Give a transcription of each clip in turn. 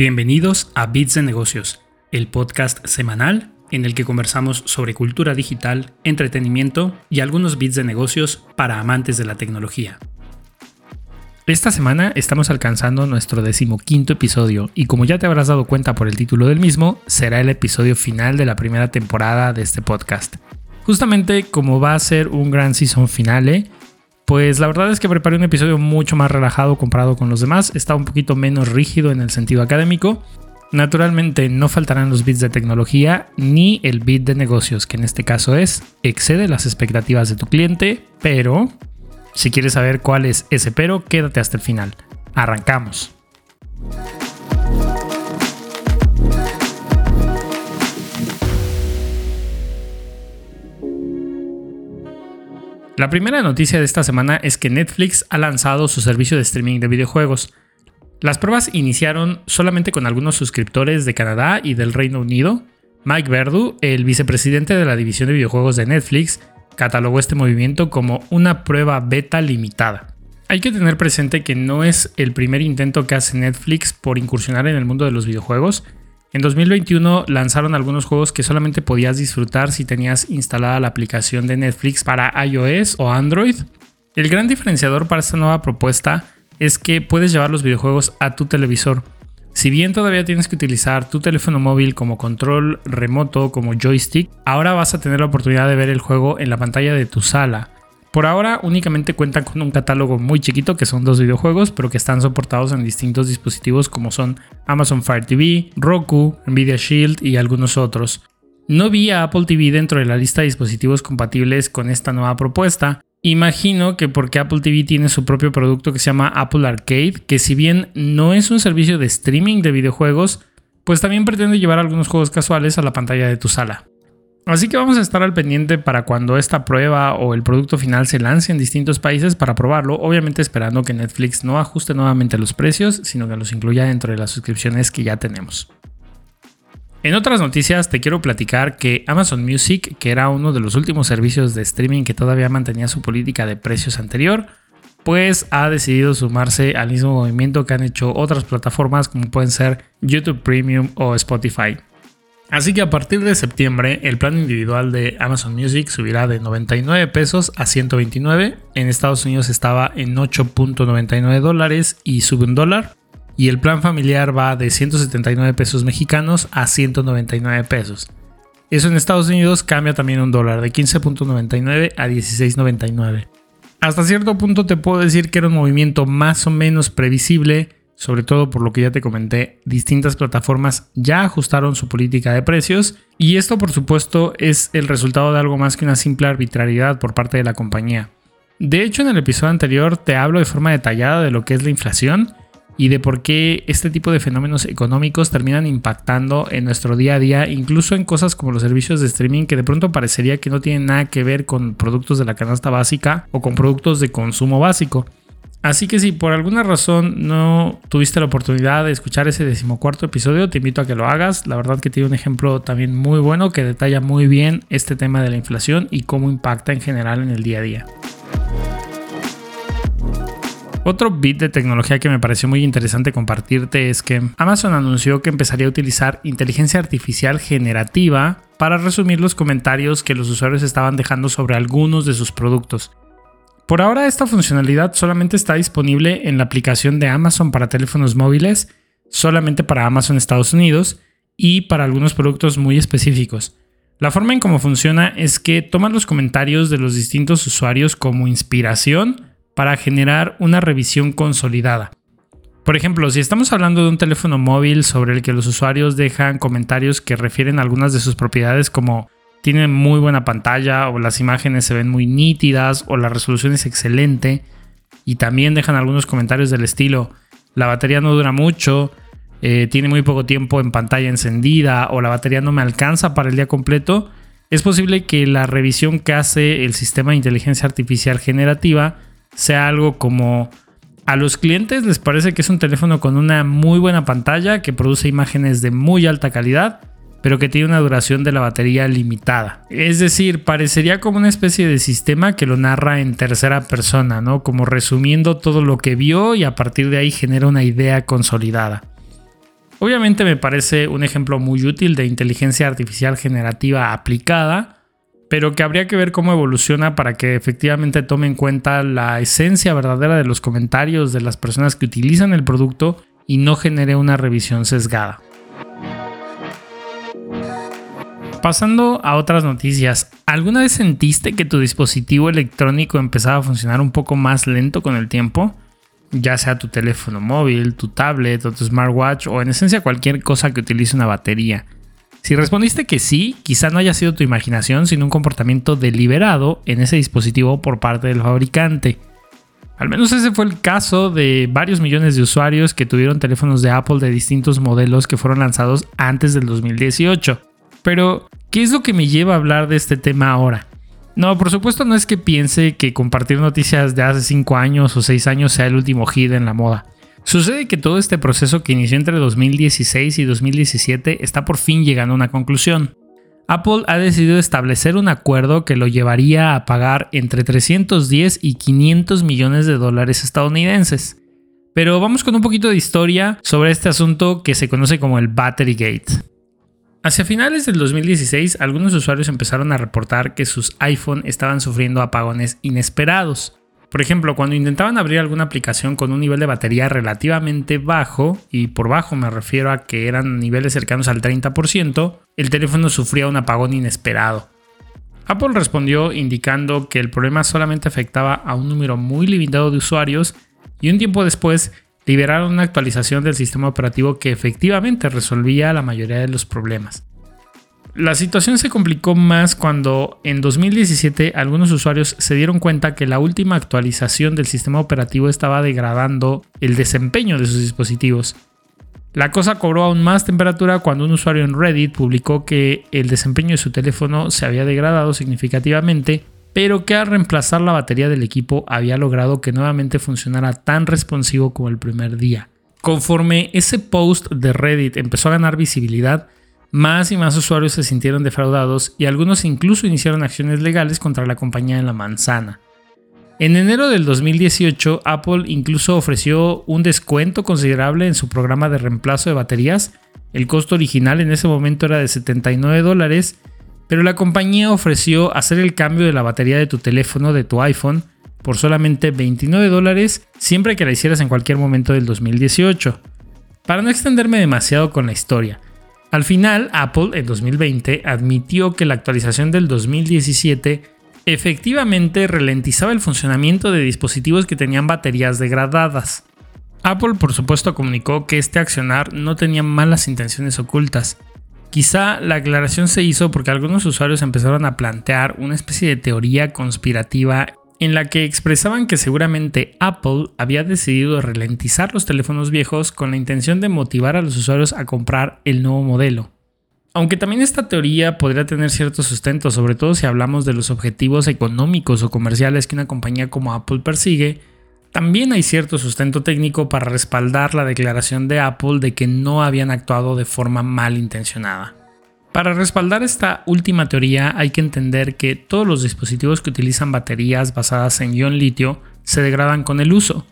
Bienvenidos a Bits de Negocios, el podcast semanal en el que conversamos sobre cultura digital, entretenimiento y algunos bits de negocios para amantes de la tecnología. Esta semana estamos alcanzando nuestro decimoquinto episodio y como ya te habrás dado cuenta por el título del mismo, será el episodio final de la primera temporada de este podcast. Justamente como va a ser un gran season finale, pues la verdad es que preparé un episodio mucho más relajado comparado con los demás, está un poquito menos rígido en el sentido académico. Naturalmente no faltarán los bits de tecnología ni el bit de negocios, que en este caso es excede las expectativas de tu cliente, pero si quieres saber cuál es ese pero, quédate hasta el final. Arrancamos. La primera noticia de esta semana es que Netflix ha lanzado su servicio de streaming de videojuegos. Las pruebas iniciaron solamente con algunos suscriptores de Canadá y del Reino Unido. Mike Verdu, el vicepresidente de la división de videojuegos de Netflix, catalogó este movimiento como una prueba beta limitada. Hay que tener presente que no es el primer intento que hace Netflix por incursionar en el mundo de los videojuegos, en 2021 lanzaron algunos juegos que solamente podías disfrutar si tenías instalada la aplicación de Netflix para iOS o Android. El gran diferenciador para esta nueva propuesta es que puedes llevar los videojuegos a tu televisor. Si bien todavía tienes que utilizar tu teléfono móvil como control remoto, como joystick, ahora vas a tener la oportunidad de ver el juego en la pantalla de tu sala. Por ahora únicamente cuentan con un catálogo muy chiquito que son dos videojuegos, pero que están soportados en distintos dispositivos como son Amazon Fire TV, Roku, Nvidia Shield y algunos otros. No vi a Apple TV dentro de la lista de dispositivos compatibles con esta nueva propuesta. Imagino que porque Apple TV tiene su propio producto que se llama Apple Arcade, que si bien no es un servicio de streaming de videojuegos, pues también pretende llevar algunos juegos casuales a la pantalla de tu sala. Así que vamos a estar al pendiente para cuando esta prueba o el producto final se lance en distintos países para probarlo, obviamente esperando que Netflix no ajuste nuevamente los precios, sino que los incluya dentro de las suscripciones que ya tenemos. En otras noticias te quiero platicar que Amazon Music, que era uno de los últimos servicios de streaming que todavía mantenía su política de precios anterior, pues ha decidido sumarse al mismo movimiento que han hecho otras plataformas como pueden ser YouTube Premium o Spotify. Así que a partir de septiembre el plan individual de Amazon Music subirá de 99 pesos a 129. En Estados Unidos estaba en 8.99 dólares y sube un dólar. Y el plan familiar va de 179 pesos mexicanos a 199 pesos. Eso en Estados Unidos cambia también un dólar de 15.99 a 16.99. Hasta cierto punto te puedo decir que era un movimiento más o menos previsible sobre todo por lo que ya te comenté, distintas plataformas ya ajustaron su política de precios y esto por supuesto es el resultado de algo más que una simple arbitrariedad por parte de la compañía. De hecho en el episodio anterior te hablo de forma detallada de lo que es la inflación y de por qué este tipo de fenómenos económicos terminan impactando en nuestro día a día, incluso en cosas como los servicios de streaming que de pronto parecería que no tienen nada que ver con productos de la canasta básica o con productos de consumo básico. Así que si por alguna razón no tuviste la oportunidad de escuchar ese decimocuarto episodio, te invito a que lo hagas. La verdad que tiene un ejemplo también muy bueno que detalla muy bien este tema de la inflación y cómo impacta en general en el día a día. Otro bit de tecnología que me pareció muy interesante compartirte es que Amazon anunció que empezaría a utilizar inteligencia artificial generativa para resumir los comentarios que los usuarios estaban dejando sobre algunos de sus productos. Por ahora esta funcionalidad solamente está disponible en la aplicación de Amazon para teléfonos móviles, solamente para Amazon Estados Unidos y para algunos productos muy específicos. La forma en cómo funciona es que toman los comentarios de los distintos usuarios como inspiración para generar una revisión consolidada. Por ejemplo, si estamos hablando de un teléfono móvil sobre el que los usuarios dejan comentarios que refieren a algunas de sus propiedades como tiene muy buena pantalla o las imágenes se ven muy nítidas o la resolución es excelente. Y también dejan algunos comentarios del estilo, la batería no dura mucho, eh, tiene muy poco tiempo en pantalla encendida o la batería no me alcanza para el día completo. Es posible que la revisión que hace el sistema de inteligencia artificial generativa sea algo como a los clientes les parece que es un teléfono con una muy buena pantalla que produce imágenes de muy alta calidad pero que tiene una duración de la batería limitada. Es decir, parecería como una especie de sistema que lo narra en tercera persona, ¿no? Como resumiendo todo lo que vio y a partir de ahí genera una idea consolidada. Obviamente me parece un ejemplo muy útil de inteligencia artificial generativa aplicada, pero que habría que ver cómo evoluciona para que efectivamente tome en cuenta la esencia verdadera de los comentarios de las personas que utilizan el producto y no genere una revisión sesgada. Pasando a otras noticias, ¿alguna vez sentiste que tu dispositivo electrónico empezaba a funcionar un poco más lento con el tiempo? ya sea tu teléfono móvil, tu tablet o tu smartwatch o en esencia cualquier cosa que utilice una batería. Si respondiste que sí, quizá no haya sido tu imaginación, sino un comportamiento deliberado en ese dispositivo por parte del fabricante. Al menos ese fue el caso de varios millones de usuarios que tuvieron teléfonos de Apple de distintos modelos que fueron lanzados antes del 2018. Pero, ¿qué es lo que me lleva a hablar de este tema ahora? No, por supuesto no es que piense que compartir noticias de hace 5 años o 6 años sea el último hit en la moda. Sucede que todo este proceso que inició entre 2016 y 2017 está por fin llegando a una conclusión. Apple ha decidido establecer un acuerdo que lo llevaría a pagar entre 310 y 500 millones de dólares estadounidenses. Pero vamos con un poquito de historia sobre este asunto que se conoce como el Battery Gate. Hacia finales del 2016, algunos usuarios empezaron a reportar que sus iPhone estaban sufriendo apagones inesperados. Por ejemplo, cuando intentaban abrir alguna aplicación con un nivel de batería relativamente bajo, y por bajo me refiero a que eran niveles cercanos al 30%, el teléfono sufría un apagón inesperado. Apple respondió indicando que el problema solamente afectaba a un número muy limitado de usuarios y un tiempo después liberaron una actualización del sistema operativo que efectivamente resolvía la mayoría de los problemas. La situación se complicó más cuando en 2017 algunos usuarios se dieron cuenta que la última actualización del sistema operativo estaba degradando el desempeño de sus dispositivos. La cosa cobró aún más temperatura cuando un usuario en Reddit publicó que el desempeño de su teléfono se había degradado significativamente pero que al reemplazar la batería del equipo había logrado que nuevamente funcionara tan responsivo como el primer día. Conforme ese post de Reddit empezó a ganar visibilidad, más y más usuarios se sintieron defraudados y algunos incluso iniciaron acciones legales contra la compañía de la manzana. En enero del 2018, Apple incluso ofreció un descuento considerable en su programa de reemplazo de baterías. El costo original en ese momento era de 79 dólares pero la compañía ofreció hacer el cambio de la batería de tu teléfono, de tu iPhone, por solamente 29 dólares siempre que la hicieras en cualquier momento del 2018. Para no extenderme demasiado con la historia, al final Apple en 2020 admitió que la actualización del 2017 efectivamente ralentizaba el funcionamiento de dispositivos que tenían baterías degradadas. Apple por supuesto comunicó que este accionar no tenía malas intenciones ocultas, Quizá la aclaración se hizo porque algunos usuarios empezaron a plantear una especie de teoría conspirativa en la que expresaban que seguramente Apple había decidido ralentizar los teléfonos viejos con la intención de motivar a los usuarios a comprar el nuevo modelo. Aunque también esta teoría podría tener cierto sustento, sobre todo si hablamos de los objetivos económicos o comerciales que una compañía como Apple persigue, también hay cierto sustento técnico para respaldar la declaración de Apple de que no habían actuado de forma malintencionada. Para respaldar esta última teoría hay que entender que todos los dispositivos que utilizan baterías basadas en ion litio se degradan con el uso.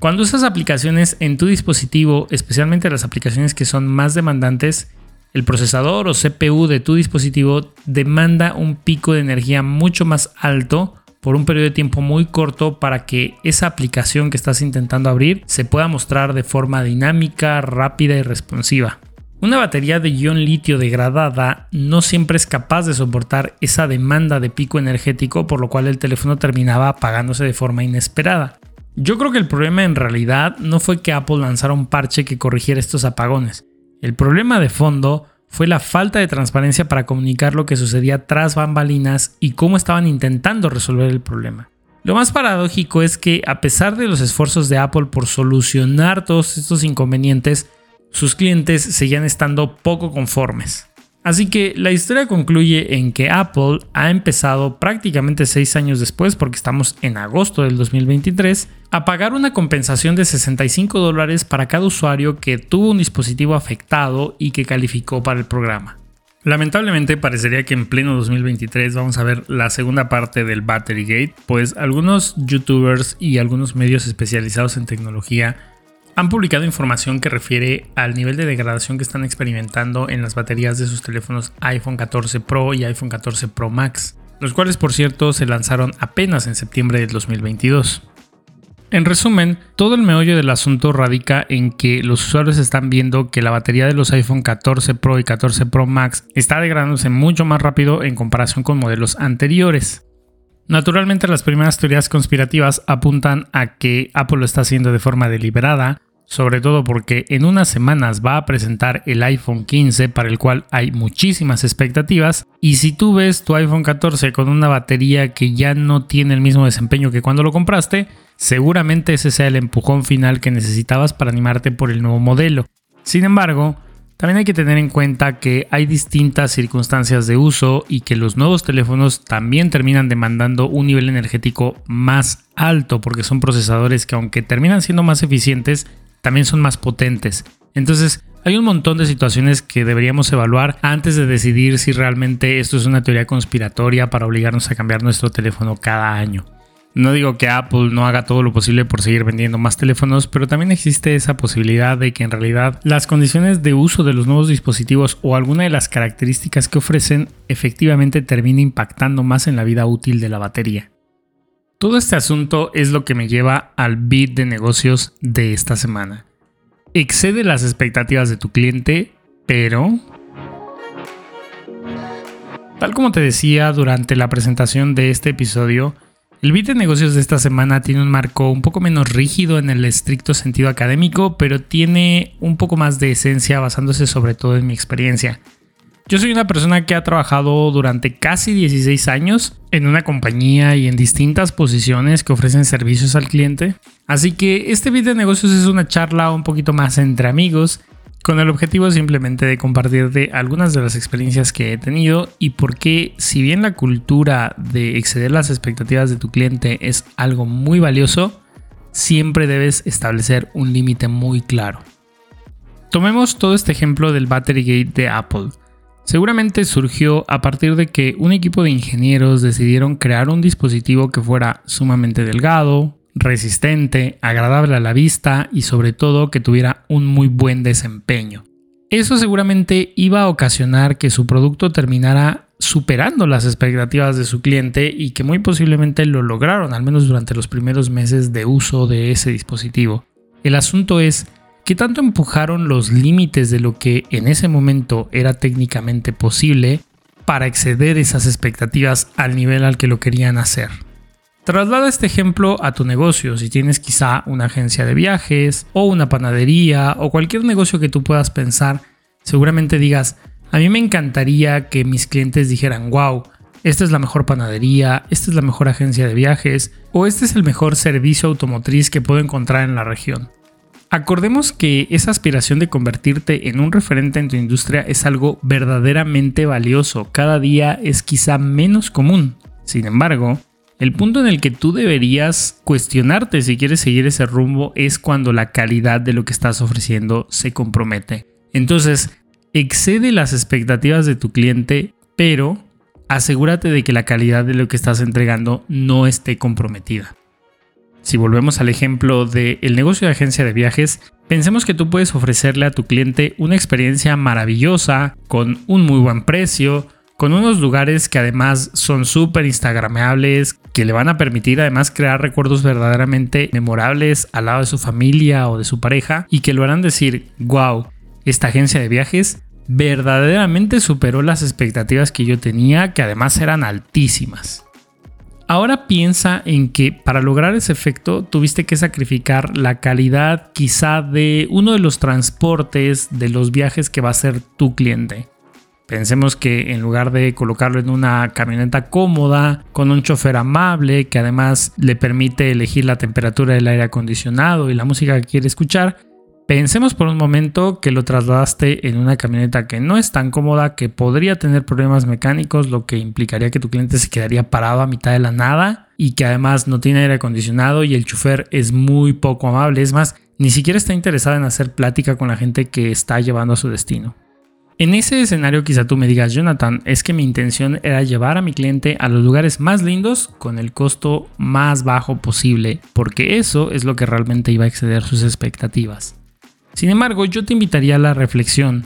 Cuando usas aplicaciones en tu dispositivo, especialmente las aplicaciones que son más demandantes, el procesador o CPU de tu dispositivo demanda un pico de energía mucho más alto por un periodo de tiempo muy corto para que esa aplicación que estás intentando abrir se pueda mostrar de forma dinámica, rápida y responsiva. Una batería de ion litio degradada no siempre es capaz de soportar esa demanda de pico energético, por lo cual el teléfono terminaba apagándose de forma inesperada. Yo creo que el problema en realidad no fue que Apple lanzara un parche que corrigiera estos apagones. El problema de fondo fue la falta de transparencia para comunicar lo que sucedía tras bambalinas y cómo estaban intentando resolver el problema. Lo más paradójico es que a pesar de los esfuerzos de Apple por solucionar todos estos inconvenientes, sus clientes seguían estando poco conformes. Así que la historia concluye en que Apple ha empezado prácticamente seis años después, porque estamos en agosto del 2023, a pagar una compensación de 65 dólares para cada usuario que tuvo un dispositivo afectado y que calificó para el programa. Lamentablemente parecería que en pleno 2023 vamos a ver la segunda parte del Battery Gate, pues algunos youtubers y algunos medios especializados en tecnología han publicado información que refiere al nivel de degradación que están experimentando en las baterías de sus teléfonos iPhone 14 Pro y iPhone 14 Pro Max, los cuales por cierto se lanzaron apenas en septiembre del 2022. En resumen, todo el meollo del asunto radica en que los usuarios están viendo que la batería de los iPhone 14 Pro y 14 Pro Max está degradándose mucho más rápido en comparación con modelos anteriores. Naturalmente las primeras teorías conspirativas apuntan a que Apple lo está haciendo de forma deliberada, sobre todo porque en unas semanas va a presentar el iPhone 15 para el cual hay muchísimas expectativas y si tú ves tu iPhone 14 con una batería que ya no tiene el mismo desempeño que cuando lo compraste, seguramente ese sea el empujón final que necesitabas para animarte por el nuevo modelo. Sin embargo, también hay que tener en cuenta que hay distintas circunstancias de uso y que los nuevos teléfonos también terminan demandando un nivel energético más alto porque son procesadores que aunque terminan siendo más eficientes, también son más potentes. Entonces, hay un montón de situaciones que deberíamos evaluar antes de decidir si realmente esto es una teoría conspiratoria para obligarnos a cambiar nuestro teléfono cada año. No digo que Apple no haga todo lo posible por seguir vendiendo más teléfonos, pero también existe esa posibilidad de que en realidad las condiciones de uso de los nuevos dispositivos o alguna de las características que ofrecen efectivamente termine impactando más en la vida útil de la batería. Todo este asunto es lo que me lleva al bit de negocios de esta semana. Excede las expectativas de tu cliente, pero... Tal como te decía durante la presentación de este episodio, el beat de negocios de esta semana tiene un marco un poco menos rígido en el estricto sentido académico, pero tiene un poco más de esencia basándose sobre todo en mi experiencia. Yo soy una persona que ha trabajado durante casi 16 años en una compañía y en distintas posiciones que ofrecen servicios al cliente. Así que este beat de negocios es una charla un poquito más entre amigos con el objetivo simplemente de compartirte algunas de las experiencias que he tenido y por qué, si bien la cultura de exceder las expectativas de tu cliente es algo muy valioso, siempre debes establecer un límite muy claro. Tomemos todo este ejemplo del Battery Gate de Apple. Seguramente surgió a partir de que un equipo de ingenieros decidieron crear un dispositivo que fuera sumamente delgado, resistente, agradable a la vista y sobre todo que tuviera un muy buen desempeño. Eso seguramente iba a ocasionar que su producto terminara superando las expectativas de su cliente y que muy posiblemente lo lograron, al menos durante los primeros meses de uso de ese dispositivo. El asunto es que tanto empujaron los límites de lo que en ese momento era técnicamente posible para exceder esas expectativas al nivel al que lo querían hacer. Traslada este ejemplo a tu negocio, si tienes quizá una agencia de viajes o una panadería o cualquier negocio que tú puedas pensar, seguramente digas, a mí me encantaría que mis clientes dijeran, wow, esta es la mejor panadería, esta es la mejor agencia de viajes o este es el mejor servicio automotriz que puedo encontrar en la región. Acordemos que esa aspiración de convertirte en un referente en tu industria es algo verdaderamente valioso, cada día es quizá menos común. Sin embargo, el punto en el que tú deberías cuestionarte si quieres seguir ese rumbo es cuando la calidad de lo que estás ofreciendo se compromete. Entonces, excede las expectativas de tu cliente, pero asegúrate de que la calidad de lo que estás entregando no esté comprometida. Si volvemos al ejemplo del negocio de agencia de viajes, pensemos que tú puedes ofrecerle a tu cliente una experiencia maravillosa, con un muy buen precio, con unos lugares que además son súper instagrameables, que le van a permitir además crear recuerdos verdaderamente memorables al lado de su familia o de su pareja y que lo harán decir, wow, esta agencia de viajes verdaderamente superó las expectativas que yo tenía, que además eran altísimas. Ahora piensa en que para lograr ese efecto tuviste que sacrificar la calidad quizá de uno de los transportes de los viajes que va a ser tu cliente. Pensemos que en lugar de colocarlo en una camioneta cómoda, con un chofer amable, que además le permite elegir la temperatura del aire acondicionado y la música que quiere escuchar, pensemos por un momento que lo trasladaste en una camioneta que no es tan cómoda, que podría tener problemas mecánicos, lo que implicaría que tu cliente se quedaría parado a mitad de la nada y que además no tiene aire acondicionado y el chofer es muy poco amable. Es más, ni siquiera está interesado en hacer plática con la gente que está llevando a su destino. En ese escenario quizá tú me digas, Jonathan, es que mi intención era llevar a mi cliente a los lugares más lindos con el costo más bajo posible, porque eso es lo que realmente iba a exceder sus expectativas. Sin embargo, yo te invitaría a la reflexión.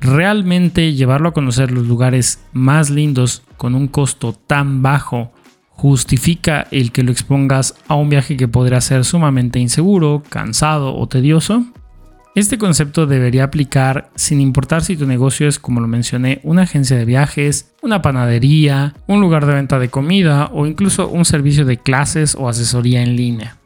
¿Realmente llevarlo a conocer los lugares más lindos con un costo tan bajo justifica el que lo expongas a un viaje que podría ser sumamente inseguro, cansado o tedioso? Este concepto debería aplicar sin importar si tu negocio es, como lo mencioné, una agencia de viajes, una panadería, un lugar de venta de comida o incluso un servicio de clases o asesoría en línea.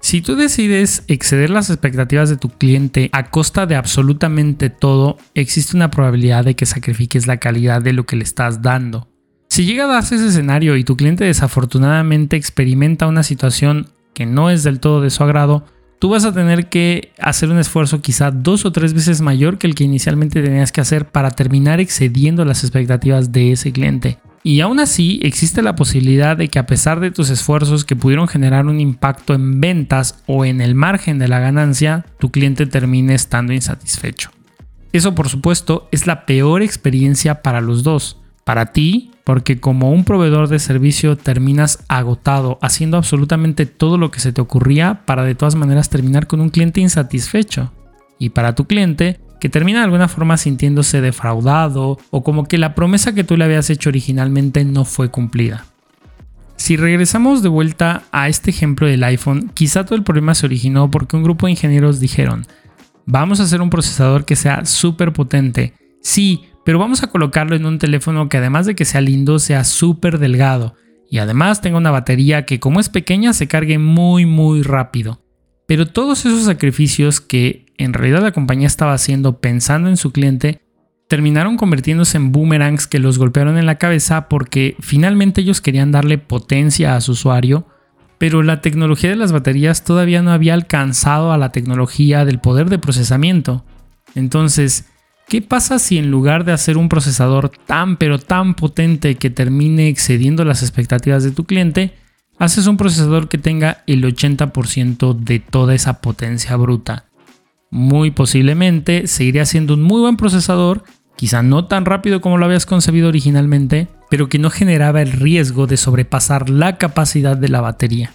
Si tú decides exceder las expectativas de tu cliente a costa de absolutamente todo, existe una probabilidad de que sacrifiques la calidad de lo que le estás dando. Si llega a darse ese escenario y tu cliente desafortunadamente experimenta una situación que no es del todo de su agrado, tú vas a tener que hacer un esfuerzo quizá dos o tres veces mayor que el que inicialmente tenías que hacer para terminar excediendo las expectativas de ese cliente. Y aún así existe la posibilidad de que a pesar de tus esfuerzos que pudieron generar un impacto en ventas o en el margen de la ganancia, tu cliente termine estando insatisfecho. Eso por supuesto es la peor experiencia para los dos. Para ti, porque como un proveedor de servicio terminas agotado haciendo absolutamente todo lo que se te ocurría para de todas maneras terminar con un cliente insatisfecho. Y para tu cliente, que termina de alguna forma sintiéndose defraudado o como que la promesa que tú le habías hecho originalmente no fue cumplida. Si regresamos de vuelta a este ejemplo del iPhone, quizá todo el problema se originó porque un grupo de ingenieros dijeron, vamos a hacer un procesador que sea súper potente. Sí, pero vamos a colocarlo en un teléfono que además de que sea lindo, sea súper delgado y además tenga una batería que como es pequeña se cargue muy muy rápido. Pero todos esos sacrificios que en realidad la compañía estaba haciendo pensando en su cliente terminaron convirtiéndose en boomerangs que los golpearon en la cabeza porque finalmente ellos querían darle potencia a su usuario, pero la tecnología de las baterías todavía no había alcanzado a la tecnología del poder de procesamiento. Entonces, ¿Qué pasa si en lugar de hacer un procesador tan pero tan potente que termine excediendo las expectativas de tu cliente, haces un procesador que tenga el 80% de toda esa potencia bruta? Muy posiblemente seguiría siendo un muy buen procesador, quizá no tan rápido como lo habías concebido originalmente, pero que no generaba el riesgo de sobrepasar la capacidad de la batería.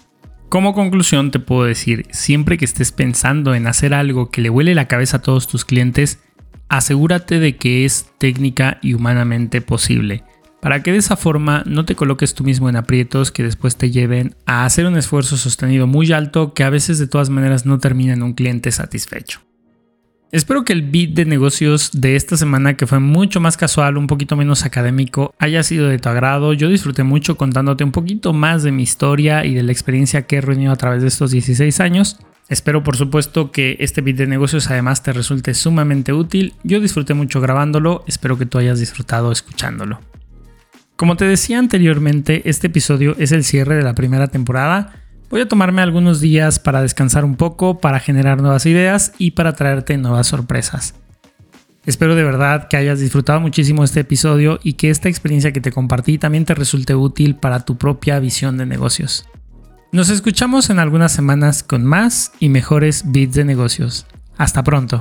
Como conclusión te puedo decir, siempre que estés pensando en hacer algo que le huele la cabeza a todos tus clientes, asegúrate de que es técnica y humanamente posible, para que de esa forma no te coloques tú mismo en aprietos que después te lleven a hacer un esfuerzo sostenido muy alto que a veces de todas maneras no termina en un cliente satisfecho. Espero que el beat de negocios de esta semana, que fue mucho más casual, un poquito menos académico, haya sido de tu agrado. Yo disfruté mucho contándote un poquito más de mi historia y de la experiencia que he reunido a través de estos 16 años. Espero por supuesto que este bit de negocios además te resulte sumamente útil. Yo disfruté mucho grabándolo, espero que tú hayas disfrutado escuchándolo. Como te decía anteriormente, este episodio es el cierre de la primera temporada. Voy a tomarme algunos días para descansar un poco, para generar nuevas ideas y para traerte nuevas sorpresas. Espero de verdad que hayas disfrutado muchísimo este episodio y que esta experiencia que te compartí también te resulte útil para tu propia visión de negocios. Nos escuchamos en algunas semanas con más y mejores bits de negocios. Hasta pronto.